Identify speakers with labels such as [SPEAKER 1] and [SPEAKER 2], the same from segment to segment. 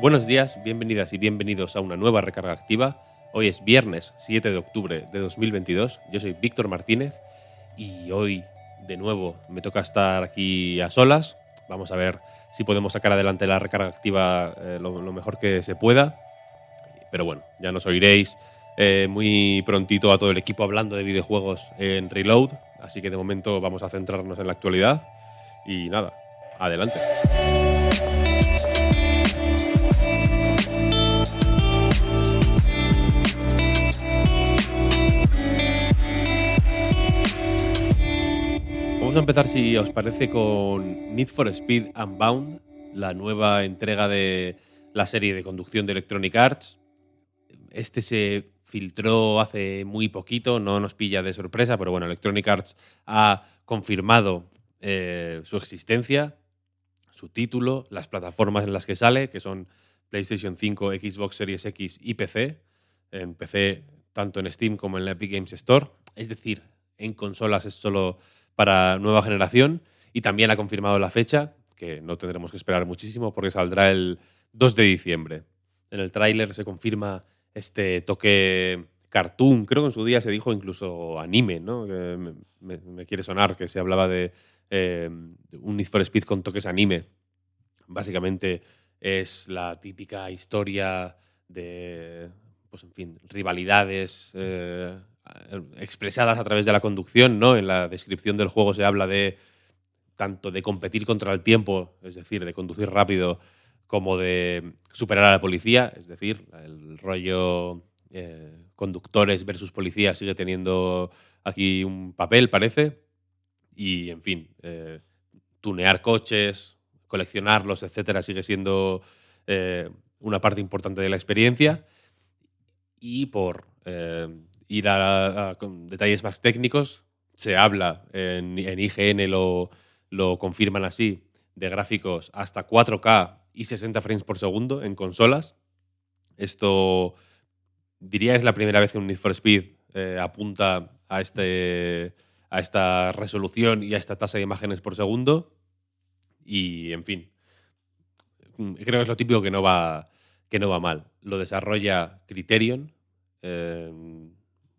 [SPEAKER 1] Buenos días, bienvenidas y bienvenidos a una nueva recarga activa. Hoy es viernes 7 de octubre de 2022. Yo soy Víctor Martínez y hoy de nuevo me toca estar aquí a solas. Vamos a ver si podemos sacar adelante la recarga activa eh, lo, mejor que se pueda. Pero bueno, ya nos oiréis eh, muy prontito a todo el equipo hablando de videojuegos en Reload. Así que de momento vamos a centrarnos en la actualidad. Y nada, adelante. Vamos a empezar, si os parece, con Need for Speed Unbound, la nueva entrega de la serie de conducción de Electronic Arts. Este se filtró hace muy poquito, no nos pilla de sorpresa, pero bueno, Electronic Arts ha confirmado eh, su existencia, su título, las plataformas en las que sale, que son PlayStation 5, Xbox Series X y PC. En PC, tanto en Steam como en la Epic Games Store. Es decir, en consolas es solo para nueva generación. Y también ha confirmado la fecha, que no tendremos que esperar muchísimo porque saldrá el 2 de diciembre. En el tráiler se confirma este toque cartoon, creo que en su día se dijo incluso anime, ¿no? Me, quiere sonar que se hablaba de eh, un Need for Speed con toques anime. Básicamente es la típica historia de, pues en fin, rivalidades eh, expresadas a través de la conducción, ¿no? En la descripción del juego se habla de tanto de competir contra el tiempo, es decir, de conducir rápido, como de superar a la policía, es decir, el rollo eh, conductores versus policías sigue teniendo aquí un papel, parece. Y, en fin, eh, tunear coches, coleccionarlos, etcétera, sigue siendo eh, una parte importante de la experiencia. Y por eh, ir a, a- con detalles más técnicos, se habla en, en IGN, lo, lo confirman así, de gráficos hasta 4K y 60 frames por segundo en consolas. Esto diría es la primera vez que un Need for Speed eh, apunta a, este, a esta resolución y a esta tasa de imágenes por segundo. Y, en fin, creo que es lo típico que no va, que no va mal. Lo desarrolla Criterion, eh,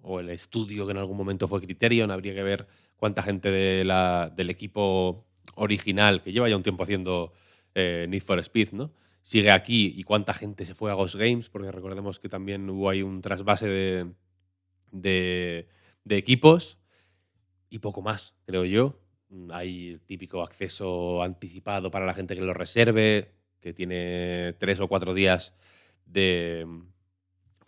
[SPEAKER 1] o el estudio que en algún momento fue Criterion. Habría que ver cuánta gente del equipo original, que lleva ya un tiempo haciendo eh, Need for Speed, ¿no? sigue aquí y cuánta gente se fue a Ghost Games, porque recordemos que también hubo ahí un trasvase de, de, equipos y poco más, creo yo. Hay el típico acceso anticipado para la gente que lo reserve, que tiene tres o cuatro días de,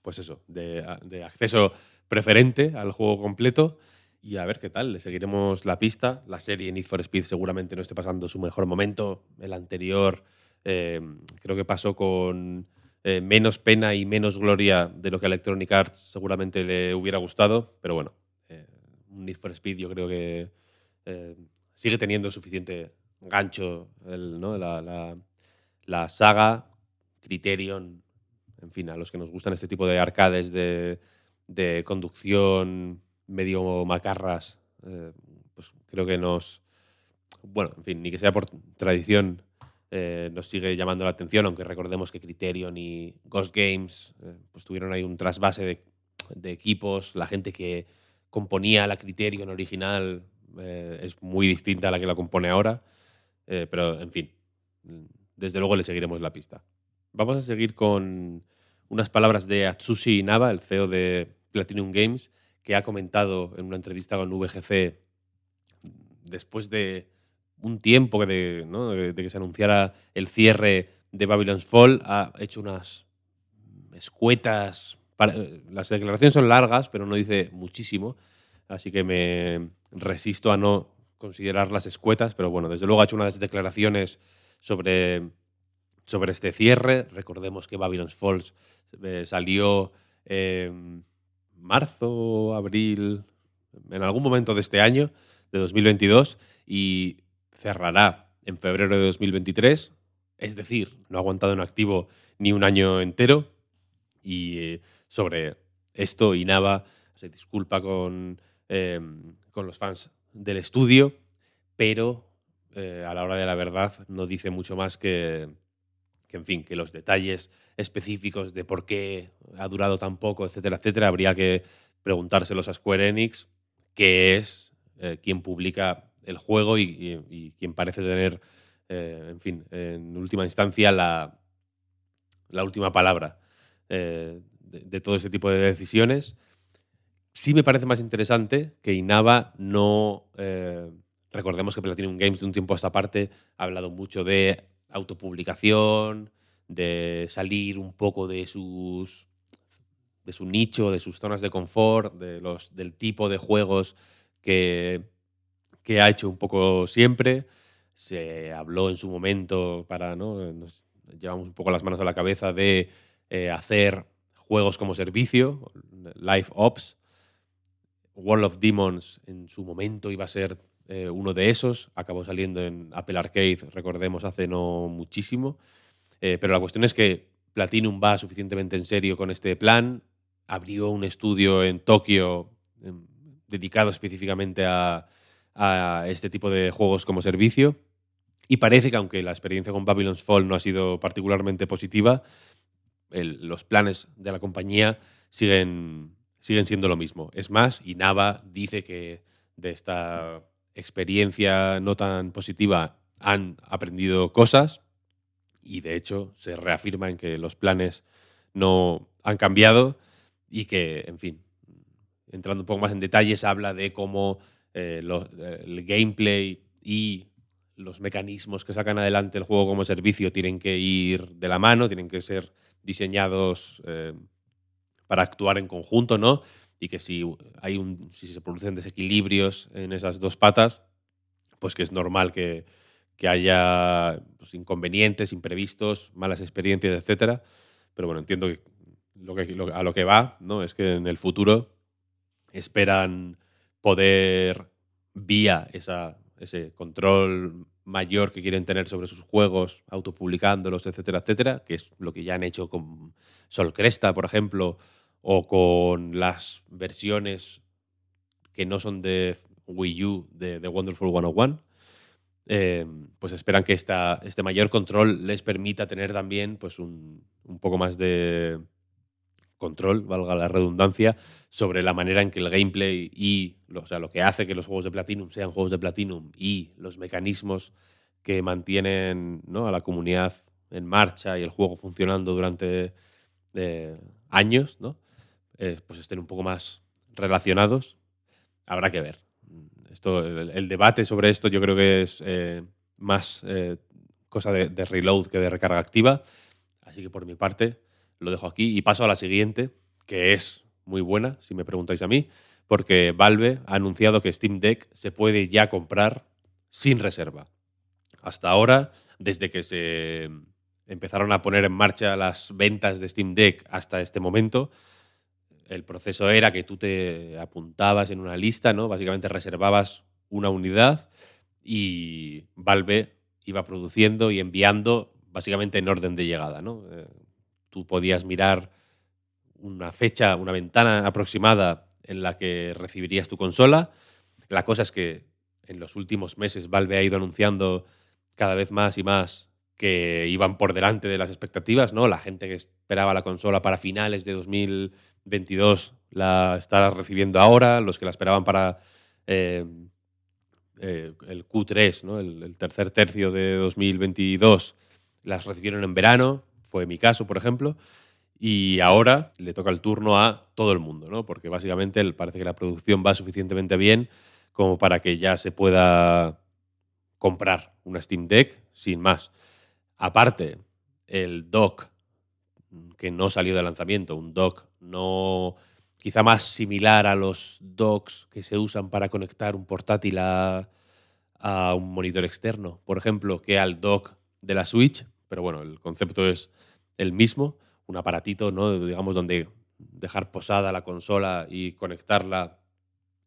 [SPEAKER 1] pues eso, de acceso preferente al juego completo. Y a ver qué tal, le seguiremos la pista. La serie Need for Speed seguramente no esté pasando su mejor momento. El anterior eh, creo que pasó con eh, menos pena y menos gloria de lo que a Electronic Arts seguramente le hubiera gustado. Pero bueno, eh, Need for Speed yo creo que sigue teniendo suficiente gancho ¿no? la- la saga, Criterion, en fin, a los que nos gustan este tipo de arcades de, de conducción medio macarras, eh, pues creo que nos, bueno, en fin, ni que sea por tradición, eh, nos sigue llamando la atención, aunque recordemos que Criterion y Ghost Games eh, pues tuvieron ahí un trasvase de, de equipos, la gente que componía la Criterion original es muy distinta a la que la compone ahora, pero en fin, desde luego le seguiremos la pista. Vamos a seguir con unas palabras de Atsushi Inaba, el CEO de Platinum Games, que ha comentado en una entrevista con VGC después de un tiempo de, que se anunciara el cierre de Babylon's Fall, ha hecho unas escuetas. las declaraciones son largas, pero no dice muchísimo, así que me resisto a no considerarlas escuetas, pero bueno, desde luego ha hecho unas declaraciones sobre, sobre este cierre. Recordemos que Babylon's Falls eh, salió en marzo, abril, en algún momento de este año, de 2022, y cerrará en febrero de 2023. Es decir, no ha aguantado en activo ni un año entero. Y eh, sobre esto, Inaba se disculpa con, eh, con los fans del estudio, pero eh, a la hora de la verdad no dice mucho más que, en fin, que los detalles específicos de por qué ha durado tan poco, etcétera, etcétera, habría que preguntárselos a Square Enix, que es eh, quien publica el juego y, y- quien parece tener, eh, en fin, en última instancia, la, la última palabra eh, de, de todo ese tipo de decisiones. Sí me parece más interesante que Inaba no... recordemos que Platinum Games de un tiempo a esta parte ha hablado mucho de autopublicación, de salir un poco de sus de su nicho, de sus zonas de confort, de los, del tipo de juegos que, que ha hecho un poco siempre. Se habló en su momento para, ¿no? Nos llevamos un poco las manos a la cabeza de eh, hacer juegos como servicio, Live Ops. World of Demons en su momento iba a ser eh, uno de esos. Acabó saliendo en Apple Arcade, recordemos, hace no muchísimo. Eh, pero la cuestión es que Platinum va suficientemente en serio con este plan. Abrió un estudio en Tokio em, dedicado específicamente a, este tipo de juegos como servicio. Y parece que aunque la experiencia con Babylon's Fall no ha sido particularmente positiva, los planes de la compañía siguen, siguen siendo lo mismo. Es más, Inaba dice que de esta experiencia no tan positiva han aprendido cosas y de hecho se reafirma en que los planes no han cambiado y que, en fin, entrando un poco más en detalles, habla de cómo eh, el gameplay y los mecanismos que sacan adelante el juego como servicio tienen que ir de la mano, tienen que ser diseñados eh, para actuar en conjunto, ¿no? Y que si hay un, si se producen desequilibrios en esas dos patas, pues que es normal que, que haya pues, inconvenientes, imprevistos, malas experiencias, etcétera. Pero bueno, entiendo que, lo que lo- a lo que va, ¿no? Es que en el futuro esperan poder, vía esa, ese control mayor que quieren tener sobre sus juegos, autopublicándolos, etcétera, etcétera, que es lo que ya han hecho con Sol Cresta, por ejemplo, o con las versiones que no son de Wii U de The Wonderful 101, eh, pues esperan que esta, este mayor control les permita tener también pues un, un poco más de control, valga la redundancia, sobre la manera en que el gameplay y o sea, lo que hace que los juegos de Platinum sean juegos de Platinum y los mecanismos que mantienen ¿no? a la comunidad en marcha y el juego funcionando durante eh, años, ¿no? Eh, pues estén un poco más relacionados. Habrá que ver. Esto, el, debate sobre esto yo creo que es eh, más eh, cosa de reload que de recarga activa. Así que por mi parte lo dejo aquí y paso a la siguiente, que es muy buena, si me preguntáis a mí, porque Valve ha anunciado que Steam Deck se puede ya comprar sin reserva. Hasta ahora, desde que se empezaron a poner en marcha las ventas de Steam Deck hasta este momento, el proceso era que tú te apuntabas en una lista, ¿no? Básicamente reservabas una unidad y Valve iba produciendo y enviando básicamente en orden de llegada, ¿no? Eh, tú podías mirar una fecha, una ventana aproximada en la que recibirías tu consola. La cosa es que en los últimos meses Valve ha ido anunciando cada vez más y más que iban por delante de las expectativas, ¿no? La gente que esperaba la consola para finales de 2022 la está recibiendo ahora, los que la esperaban para eh, eh, el Q3, ¿no? El, tercer tercio de 2022, las recibieron en verano, fue mi caso, por ejemplo, y ahora le toca el turno a todo el mundo, ¿no? Porque básicamente parece que la producción va suficientemente bien como para que ya se pueda comprar una Steam Deck sin más. Aparte, el dock que no salió de lanzamiento, un dock no quizá más similar a los docks que se usan para conectar un portátil a, un monitor externo, por ejemplo, que al dock de la Switch, pero bueno, el concepto es el mismo, un aparatito, ¿no? digamos, donde dejar posada la consola y conectarla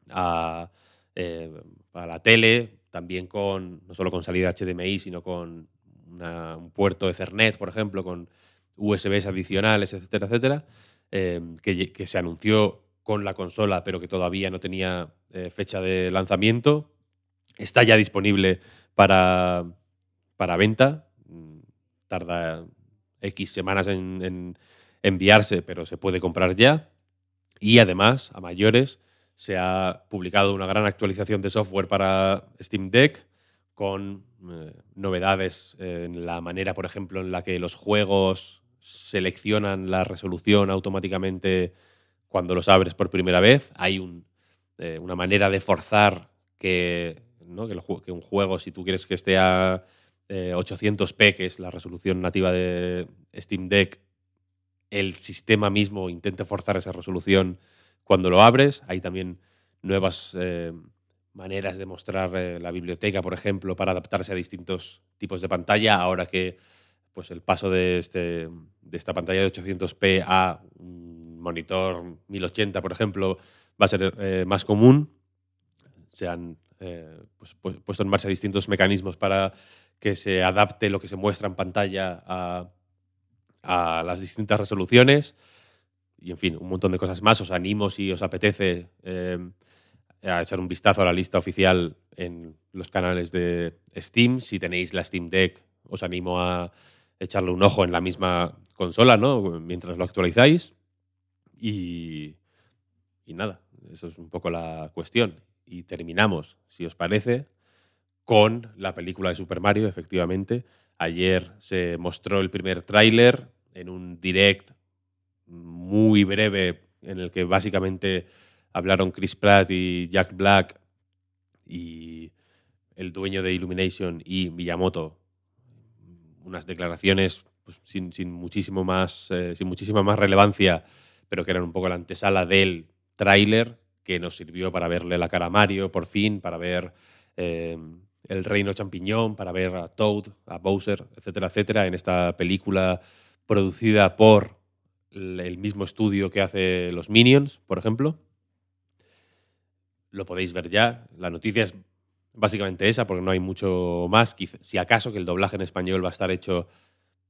[SPEAKER 1] a, eh, a la tele, también con, no solo con salida HDMI, sino con un puerto Ethernet, por ejemplo, con USBs adicionales, etcétera, etcétera, eh, que, se anunció con la consola, pero que todavía no tenía eh, fecha de lanzamiento. Está ya disponible para, para venta. Mm, tarda X semanas en enviarse, pero se puede comprar ya. Y además, a mayores, se ha publicado una gran actualización de software para Steam Deck con eh, novedades en la manera, por ejemplo, en la que los juegos seleccionan la resolución automáticamente cuando los abres por primera vez. Hay eh, una manera de forzar que, que, un juego, si tú quieres que esté a 800p, eh, que es la resolución nativa de Steam Deck, el sistema mismo intente forzar esa resolución cuando lo abres. Hay también nuevas maneras de mostrar eh, la biblioteca, por ejemplo, para adaptarse a distintos tipos de pantalla, ahora que pues, el paso de, este, de esta pantalla de 800p a un monitor 1080, por ejemplo, va a ser eh, más común. Se han eh, pues, puesto en marcha distintos mecanismos para que se adapte lo que se muestra en pantalla a, a las distintas resoluciones. Y, en fin, un montón de cosas más. Os animo si os apetece a echar un vistazo a la lista oficial en los canales de Steam. Si tenéis la Steam Deck, os animo a echarle un ojo en la misma consola, ¿no? Mientras lo actualizáis. Y, y nada, eso es un poco la cuestión. Y terminamos, si os parece, con la película de Super Mario, efectivamente. Ayer se mostró el primer tráiler en un direct muy breve en el que básicamente hablaron Chris Pratt y Jack Black y el dueño de Illumination y Miyamoto unas declaraciones pues, sin, muchísimo más, eh, sin muchísima más relevancia, pero que eran un poco la antesala del tráiler que nos sirvió para verle la cara a Mario por fin, para ver eh, el reino champiñón, para ver a Toad, a Bowser, etcétera, etcétera, en esta película producida por el mismo estudio que hace los Minions, por ejemplo lo podéis ver ya. La noticia es básicamente esa, porque no hay mucho más. Si acaso que el doblaje en español va a estar hecho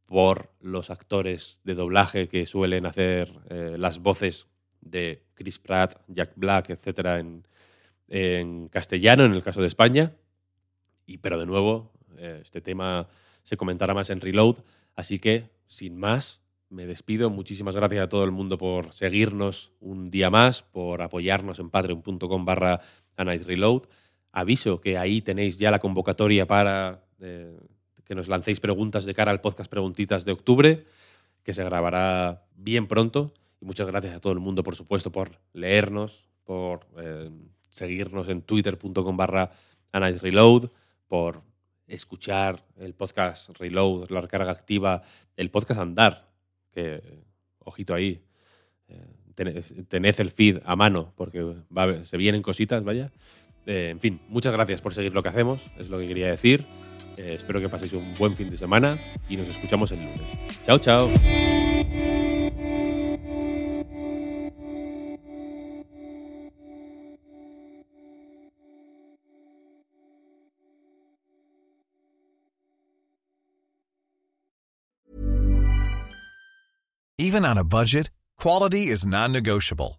[SPEAKER 1] por los actores de doblaje que suelen hacer eh, las voces de Chris Pratt, Jack Black, etcétera, en, castellano, en el caso de España. Y, pero de nuevo, eh, este tema se comentará más en Reload. Así que, sin más, me despido. Muchísimas gracias a todo el mundo por seguirnos un día más, por apoyarnos en patreon.com barra Reload. Aviso que ahí tenéis ya la convocatoria para eh, que nos lancéis preguntas de cara al podcast Preguntitas de octubre, que se grabará bien pronto. Y muchas gracias a todo el mundo, por supuesto, por leernos, por eh, seguirnos en twitter.com barra Reload, por escuchar el podcast Reload, la recarga activa, el podcast Andar, que, ojito ahí, eh, tened, el feed a mano, porque se vienen cositas, vaya. Eh, en fin, muchas gracias por seguir lo que hacemos, es lo que quería decir. Eh, espero que paséis un buen fin de semana y nos escuchamos el lunes. Chao, chao.
[SPEAKER 2] Even on a budget, quality is non-negotiable.